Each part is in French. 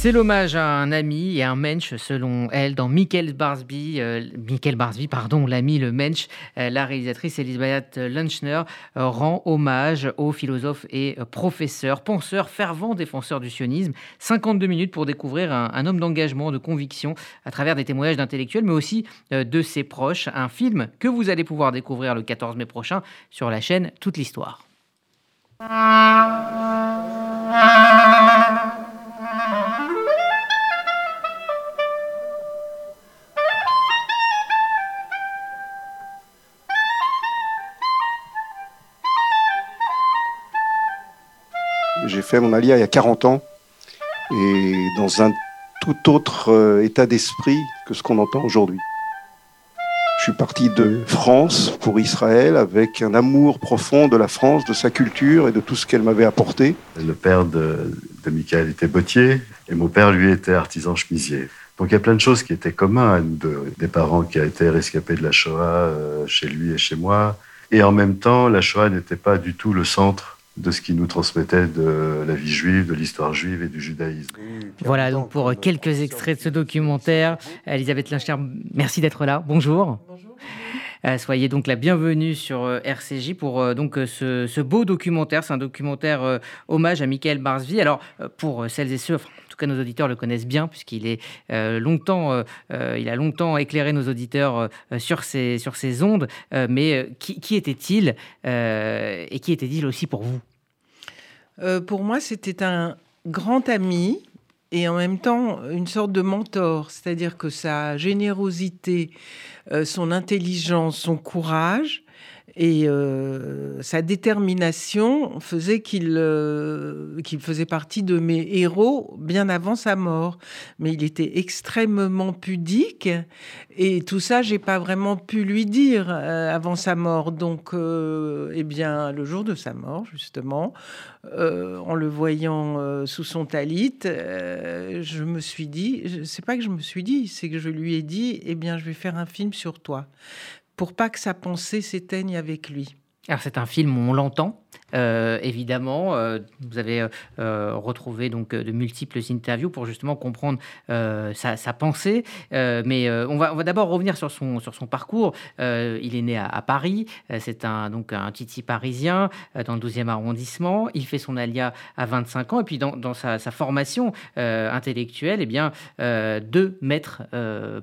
C'est l'hommage à un ami et un mensch, selon elle, dans Michael Barsby, euh, Michael Barsby, pardon, l'ami, le mensch. Euh, la réalisatrice Elisabeth Lunchner euh, rend hommage au philosophe et professeur, penseur, fervent défenseur du sionisme. 52 minutes pour découvrir un, un homme d'engagement, de conviction, à travers des témoignages d'intellectuels, mais aussi de ses proches. Un film que vous allez pouvoir découvrir le 14 mai prochain sur la chaîne Toute l'Histoire. J'ai fait mon alia il y a 40 ans et dans un tout autre euh, état d'esprit que ce qu'on entend aujourd'hui. Je suis parti de France pour Israël avec un amour profond de la France, de sa culture et de tout ce qu'elle m'avait apporté. Le père de, Michael était bottier et mon père, lui, était artisan chemisier. Donc il y a plein de choses qui étaient communs à nous deux. Des parents qui été rescapés de la Shoah euh, chez lui et chez moi. Et en même temps, la Shoah n'était pas du tout le centre de ce qui nous transmettait de la vie juive, de l'histoire juive et du judaïsme. Voilà donc pour quelques extraits de ce documentaire. Elisabeth Lincher, merci d'être là. Bonjour. Bonjour. Euh, soyez donc la bienvenue sur euh, RCJ pour euh, donc ce, ce, beau documentaire. C'est un documentaire hommage à Michael Barsby. Alors pour celles et ceux, enfin, en tout cas nos auditeurs le connaissent bien puisqu'il est longtemps, il a longtemps éclairé nos auditeurs sur ces sur ces ondes. mais qui, qui était-il et qui était-il aussi pour vous? Pour moi, c'était un grand ami et en même temps une sorte de mentor, c'est-à-dire que sa générosité, euh, son intelligence, son courage et euh, sa détermination faisait qu'il euh, qu'il faisait partie de mes héros bien avant sa mort. Mais il était extrêmement pudique et tout ça, j'ai pas vraiment pu lui dire euh, avant sa mort. Donc, eh bien, le jour de sa mort, justement, en le voyant sous son talit, je me suis dit, c'est pas que je me suis dit, c'est que je lui ai dit, eh bien, je vais faire un film sur toi pour pas que sa pensée s'éteigne avec lui. Alors c'est un film où on l'entend, euh, évidemment. Euh, vous avez euh, retrouvé donc de multiples interviews pour justement comprendre sa, pensée. mais on va, d'abord revenir sur son, parcours. il est né à, Paris. c'est un, donc un titi parisien dans le 12e arrondissement. Il fait son alia à 25 ans. Et puis dans, sa, formation intellectuelle, eh bien, deux maîtres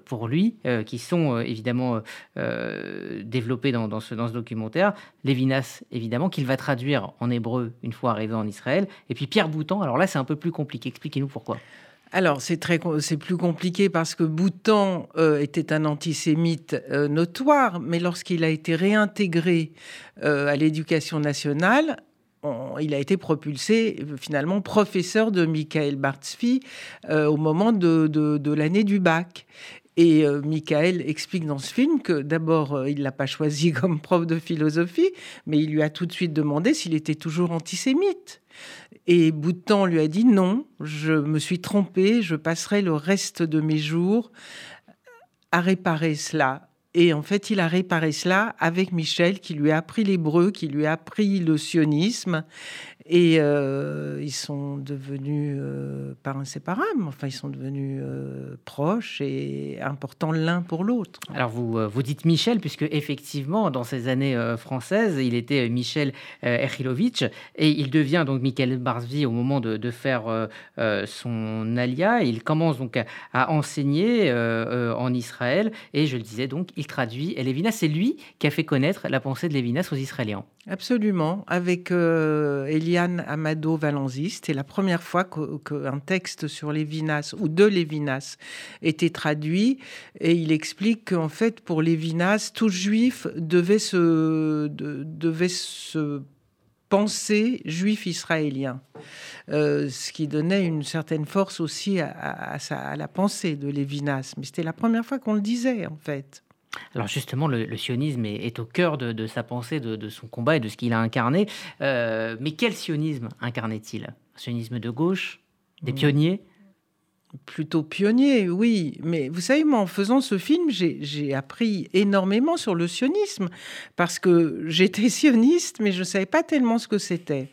pour lui qui sont évidemment développés dans, ce, dans ce documentaire. Lévinas, évidemment, qu'il va traduire en hébreu une fois arrivé en Israël. Et puis Pierre Boutan, alors là, c'est un peu plus compliqué. Expliquez-nous pourquoi. Alors c'est très c'est plus compliqué parce que Boutan euh, était un antisémite euh, notoire, mais lorsqu'il a été réintégré euh, à l'éducation nationale, on, il a été propulsé finalement professeur de Michael Bartzfi au moment de, de, de l'année du bac. Et euh, Michael explique dans ce film que d'abord, euh, il l'a pas choisi comme prof de philosophie, mais il lui a tout de suite demandé s'il était toujours antisémite. Et Boutan lui a dit non, je me suis trompé, je passerai le reste de mes jours à réparer cela. Et en fait, il a réparé cela avec Michel, qui lui a appris l'hébreu, qui lui a appris le sionisme. Et euh, ils sont devenus euh, pas inséparables, enfin, ils sont devenus euh, proches et importants l'un pour l'autre. Alors, vous, euh, vous dites Michel, puisque effectivement, dans ces années françaises, il était Michel Erhilovitch et il devient donc Michael Barsby au moment de, faire son alia. Il commence donc à, à enseigner en Israël et je le disais donc, il traduit Lévinas. C'est lui qui a fait connaître la pensée de Lévinas aux Israéliens. Absolument, avec euh, Eliane Amado Valenzi, c'était la première fois qu'un texte sur Lévinas ou de Lévinas était traduit et il explique qu'en fait pour Lévinas, tout juif devait se, de, devait se penser juif israélien, euh, ce qui donnait une certaine force aussi à, à la pensée de Lévinas. Mais c'était la première fois qu'on le disait en fait. Alors justement, le, le sionisme est, est, au cœur de, de sa pensée, de, de, son combat et de ce qu'il a incarné. Euh, mais quel sionisme incarnait-il? Un sionisme de gauche? Des mmh. pionniers? Plutôt pionnier, oui. Mais vous savez, moi, en faisant ce film, j'ai appris énormément sur le sionisme, parce que j'étais sioniste, mais je ne savais pas tellement ce que c'était.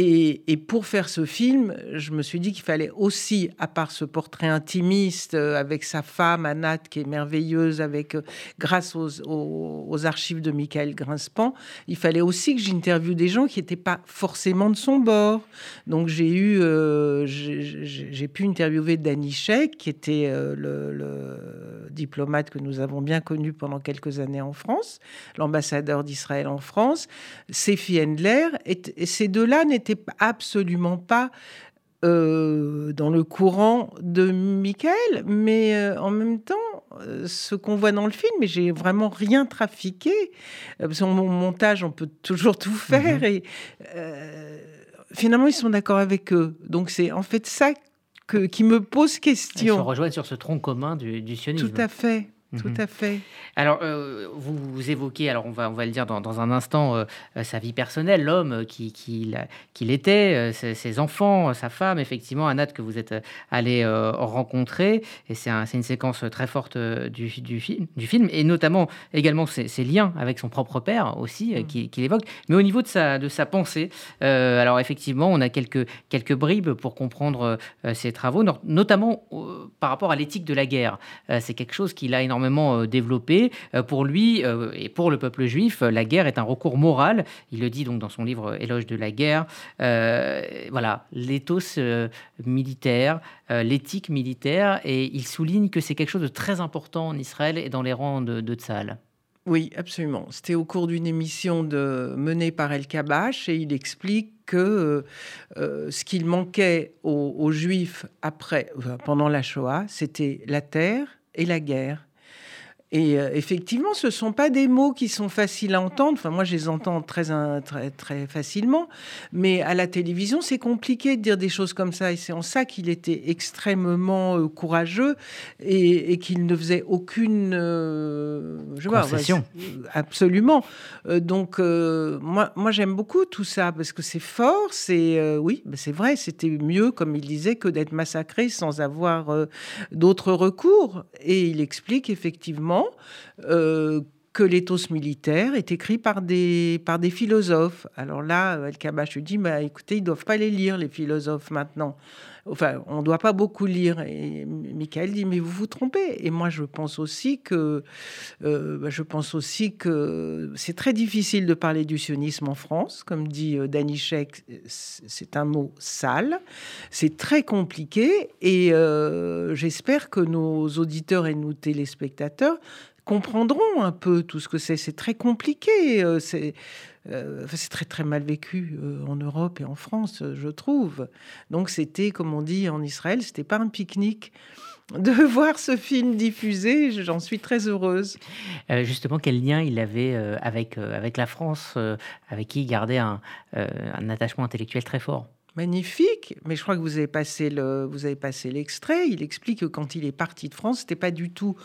Et, pour faire ce film, je me suis dit qu'il fallait aussi, à part ce portrait intimiste euh, avec sa femme, Anat, qui est merveilleuse, avec, euh, grâce aux, archives de Michael Grinspan, il fallait aussi que j'interviewe des gens qui n'étaient pas forcément de son bord. Donc j'ai eu, euh, j'ai pu interviewer Danny Sheik, qui était le, le, diplomate que nous avons bien connu pendant quelques années en France, l'ambassadeur d'Israël en France, Sefi Endler, et, et ces deux-là n'étaient absolument pas euh, dans le courant de Michael, mais euh, en même temps, euh, ce qu'on voit dans le film, mais j'ai vraiment rien trafiqué. parce qu'en montage, on peut toujours tout faire. Mhm. Et finalement, ils sont d'accord avec eux. Donc c'est en fait ça que, qui me pose question. Ils se rejoignent sur ce tronc commun du, du sionisme. Tout à fait. Tout mhm. à fait. Alors, euh, vous, vous, évoquez, alors on va, on va le dire dans, dans un instant, euh, euh, sa vie personnelle, l'homme qu'il qui, qui était, ses, enfants, sa femme, effectivement, Anat, que vous êtes allé rencontrer. Et c'est un, une séquence très forte du, du, film, du film, et notamment également ses, ses liens avec son propre père aussi, mm. qu'il évoque. Mais au niveau de sa, de sa pensée, alors effectivement, on a quelques, quelques bribes pour comprendre ses travaux, notamment par rapport à l'éthique de la guerre. c'est quelque chose qu'il a énormément euh, développé. Euh, pour lui euh, et pour le peuple juif, la guerre est un recours moral. Il le dit donc dans son livre Éloge de la guerre. voilà, l'éthos militaire, l'éthique militaire, et il souligne que c'est quelque chose de très important en Israël et dans les rangs de, de. Oui, absolument. C'était au cours d'une émission de, menée par El Kabash et il explique que ce qu'il manquait aux, aux, Juifs après, pendant la Shoah, c'était la terre et la guerre. Et euh, effectivement, ce ne sont pas des mots qui sont faciles à entendre. Enfin, moi, je les entends très, très, très facilement. Mais à la télévision, c'est compliqué de dire des choses comme ça. Et c'est en ça qu'il était extrêmement euh, courageux et, qu'il ne faisait aucune... Euh, je Concession. absolument. donc, moi, moi j'aime beaucoup tout ça parce que c'est fort. C'est Oui, ben, c'est vrai, c'était mieux, comme il disait, que d'être massacré sans avoir d'autres recours. Et il explique effectivement euh, que l'éthos militaire est écrit par des, par des philosophes. Alors là, El Kabash dit, bah, écoutez, ils ne doivent pas les lire, les philosophes, maintenant. Enfin, on ne doit pas beaucoup lire. Et Michael dit, mais vous vous trompez. Et moi, je pense aussi que, euh, bah, je pense aussi que c'est très difficile de parler du sionisme en France. Comme dit euh, Danishek, c'est un mot sale. C'est très compliqué. Et j'espère que nos auditeurs et nos téléspectateurs comprendront un peu tout ce que c'est. C'est très compliqué. Euh, c'est euh, c'est très très mal vécu euh, en Europe et en France, je trouve. Donc c'était, comme on dit en Israël, c'était pas un pique-nique. De voir ce film diffusé, j'en suis très heureuse. justement, quel lien il avait avec, avec la France, avec qui il gardait un attachement intellectuel très fort? Magnifique, mais je crois que vous avez passé le, vous avez passé l'extrait. Il explique que quand il est parti de France, c'était pas du tout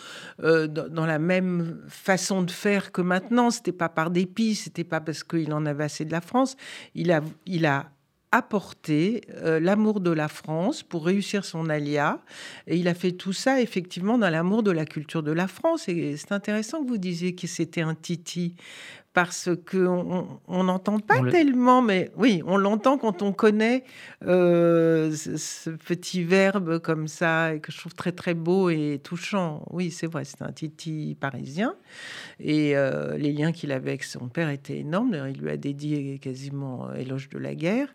euh, dans, la même façon de faire que maintenant. C'était pas par dépit, c'était pas parce qu'il en avait assez de la France. Il a, il a apporté euh, l'amour de la France pour réussir son alia. Et il a fait tout ça effectivement dans l'amour de la culture de la France. Et c'est intéressant que vous disiez que c'était un titi parce qu'on n'entend pas tellement, mais oui, on l'entend quand on connaît euh, ce, petit verbe comme ça, que je trouve très très beau et touchant. Oui, c'est vrai, c'est un titi parisien. Et euh, les liens qu'il avait avec son père étaient énormes. Il lui a dédié quasiment éloge de la guerre.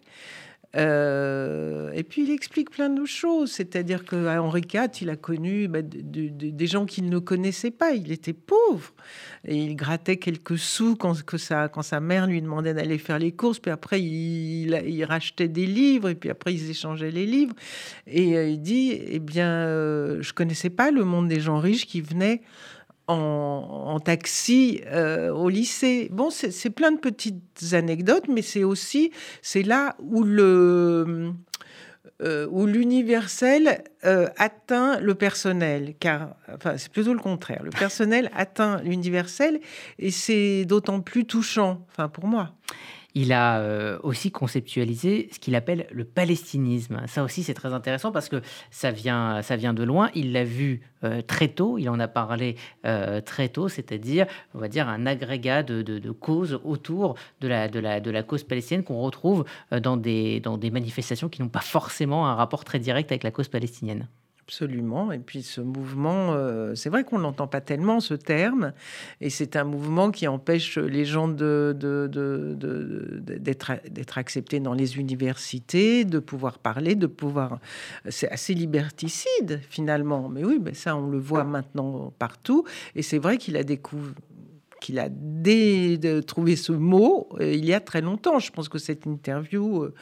Euh, et puis il explique plein de choses, c'est-à-dire qu'à Henri IV, il a connu bah, des gens qu'il ne connaissait pas. Il était pauvre et il grattait quelques sous quand, sa mère lui demandait d'aller faire les courses. Puis après, il, il, rachetait des livres et puis après, ils échangeaient les livres. Et euh, il dit Eh bien, euh, je connaissais pas le monde des gens riches qui venaient en, taxi euh, au lycée. Bon, c'est plein de petites anecdotes, mais c'est aussi, c'est là où le... Euh, où l'universel euh, atteint le personnel, car enfin, c'est plutôt le contraire. Le personnel atteint l'universel et c'est d'autant plus touchant, enfin pour moi. Il a euh, aussi conceptualisé ce qu'il appelle le palestinisme. Ça aussi, c'est très intéressant parce que ça vient, ça vient de loin. Il l'a vu euh, très tôt, il en a parlé euh, très tôt, c'est-à-dire, on va dire, un agrégat de, de, causes autour de la, de la, de la cause palestinienne qu'on retrouve dans des, dans des manifestations qui n'ont pas forcément un rapport très direct avec la cause palestinienne. Absolument. Et puis ce mouvement, euh, c'est vrai qu'on n'entend pas tellement ce terme, et c'est un mouvement qui empêche les gens d'être, acceptés dans les universités, de pouvoir parler, de pouvoir... C'est assez liberticide finalement. Mais oui, ben ça on le voit maintenant partout. Et c'est vrai qu'il a découvert qu'il a trouvé ce mot euh, il y a très longtemps. Je pense que cette interview euh,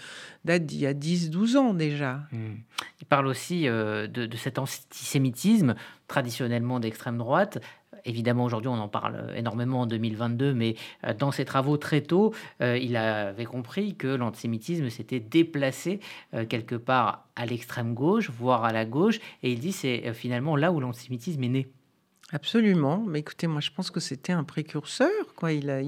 date d'il y a 10-12 ans déjà. Hmm. Il parle aussi euh, de, cet antisémitisme traditionnellement d'extrême droite. Évidemment, aujourd'hui, on en parle énormément en 2022, mais dans ses travaux très tôt, il avait compris que l'antisémitisme s'était déplacé quelque part à l'extrême gauche, voire à la gauche, et il dit c'est finalement là où l'antisémitisme est né. Absolument. Mais écoutez, moi, je pense que c'était un précurseur. Quoi. Il a,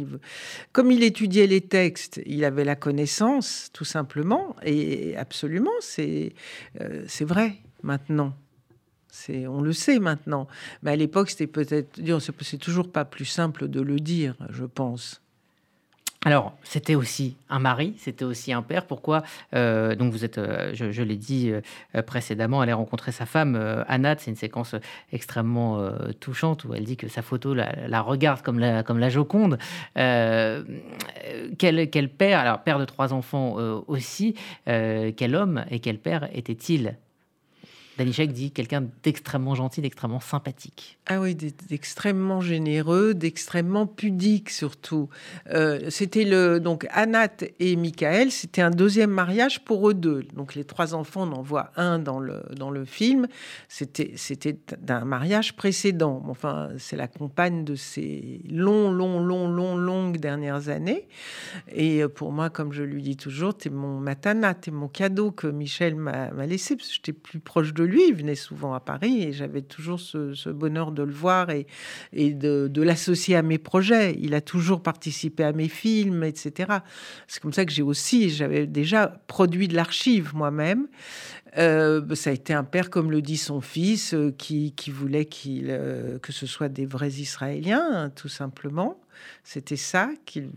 Comme il étudiait les textes, il avait la connaissance, tout simplement. Et absolument, c'est euh, c'est vrai maintenant. On le sait maintenant. Mais à l'époque, c'était peut-être. C'est toujours pas plus simple de le dire, je pense. Alors, c'était aussi un mari, c'était aussi un père. Pourquoi euh, Donc, vous êtes, euh, je, l'ai dit euh, précédemment, aller rencontrer sa femme, Anat. C'est une séquence extrêmement touchante où elle dit que sa photo la, regarde comme la, comme la Joconde. quel, quel père, alors père de trois enfants aussi, quel homme et quel père était-il? Danishek dit quelqu'un d'extrêmement gentil, d'extrêmement sympathique. Ah oui, d'extrêmement généreux, d'extrêmement pudique surtout. Euh, c'était le donc Anat et Michael, c'était un deuxième mariage pour eux deux. Donc les trois enfants, on en voit un dans le dans le film. C'était d'un mariage précédent. Enfin, c'est la compagne de ces longs, longs, longs, longs, longues dernières années. Et euh, pour moi, comme je lui dis toujours, t'es mon matana, t'es mon cadeau que Michel m'a laissé parce que j'étais plus proche de lui. Venait souvent à Paris et j'avais toujours ce, bonheur de le voir et, de, l'associer à mes projets. Il a toujours participé à mes films, etc. C'est comme ça que j'ai aussi, j'avais déjà produit de l'archive moi-même. Euh, ça a été un père, comme le dit son fils, euh, qui, voulait euh, que ce soit des vrais Israéliens, hein, tout simplement. C'était ça qu'il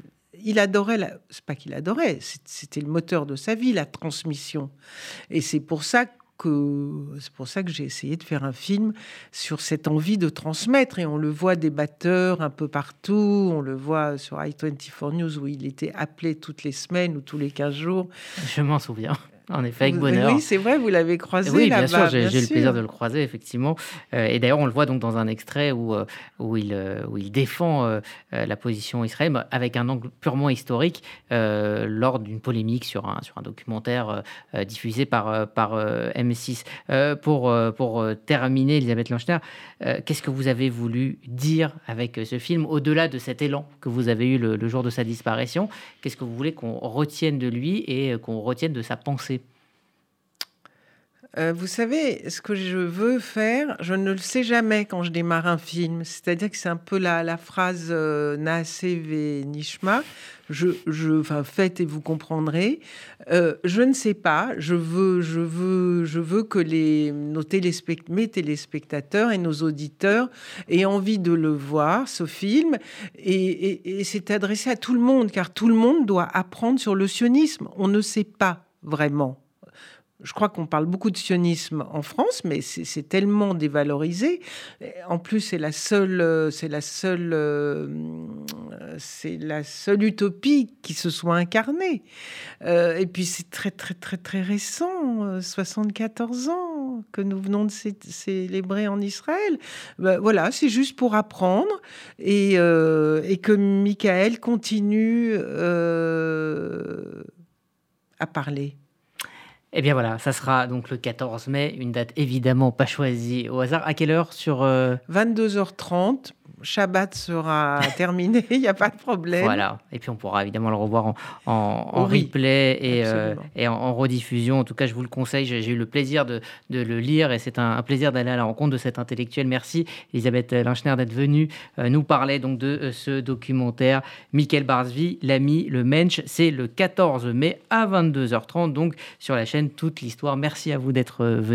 il adorait, la... c'est pas qu'il adorait, c'était le moteur de sa vie, la transmission. Et c'est pour ça c'est pour ça que j'ai essayé de faire un film sur cette envie de transmettre. Et on le voit des batteurs un peu partout. On le voit sur i24 News où il était appelé toutes les semaines ou tous les 15 jours. Je m'en souviens. En effet, avec bonheur. Oui, c'est vrai, vous l'avez croisé Oui, bien sûr, j'ai eu le plaisir de le croiser, effectivement. Euh, et d'ailleurs, on le voit donc dans un extrait où, euh, où, il, euh, où il défend la position israélienne avec un angle purement historique lors d'une polémique sur un, sur un documentaire diffusé par, par M6. pour, pour terminer, Elisabeth Lanchner, qu'est-ce que vous avez voulu dire avec ce film, au-delà de cet élan que vous avez eu le jour de sa disparition? Qu'est-ce que vous voulez qu'on retienne de lui et qu'on retienne de sa pensée? Euh, vous savez, ce que je veux faire, je ne le sais jamais quand je démarre un film. C'est-à-dire que c'est un peu la, phrase euh, ve Nishma. Je, je, enfin, faites et vous comprendrez. Euh, je ne sais pas. Je veux, je veux, je veux que les, nos mes téléspectateurs et nos auditeurs aient envie de le voir, ce film. Et c'est adressé à tout le monde, car tout le monde doit apprendre sur le sionisme. On ne sait pas vraiment je crois qu'on parle beaucoup de sionisme en France, mais c'est tellement dévalorisé. En plus, c'est la seule, c'est la seule, euh, c'est la seule utopie qui se soit incarnée. Euh, et puis c'est très très très très récent, 74 euh, ans que nous venons de célébrer en Israël. Ben, voilà, c'est juste pour apprendre et que Michael continue à parler. Eh bien voilà, ça sera donc le 14 mai, une date évidemment pas choisie au hasard. À quelle heure sur 22h30 Shabbat sera terminé, il n'y a pas de problème. Voilà, et puis on pourra évidemment le revoir en, replay et, euh, et en, rediffusion. En tout cas, je vous le conseille, j'ai eu le plaisir de, le lire et c'est un, plaisir d'aller à la rencontre de cet intellectuel. Merci Elisabeth Linchner d'être venue euh, nous parler donc de euh, ce documentaire. Michael Barsby, l'ami, le Mensch, c'est le 14 mai à 22h30, donc sur la chaîne Toute l'Histoire. Merci à vous d'être venu.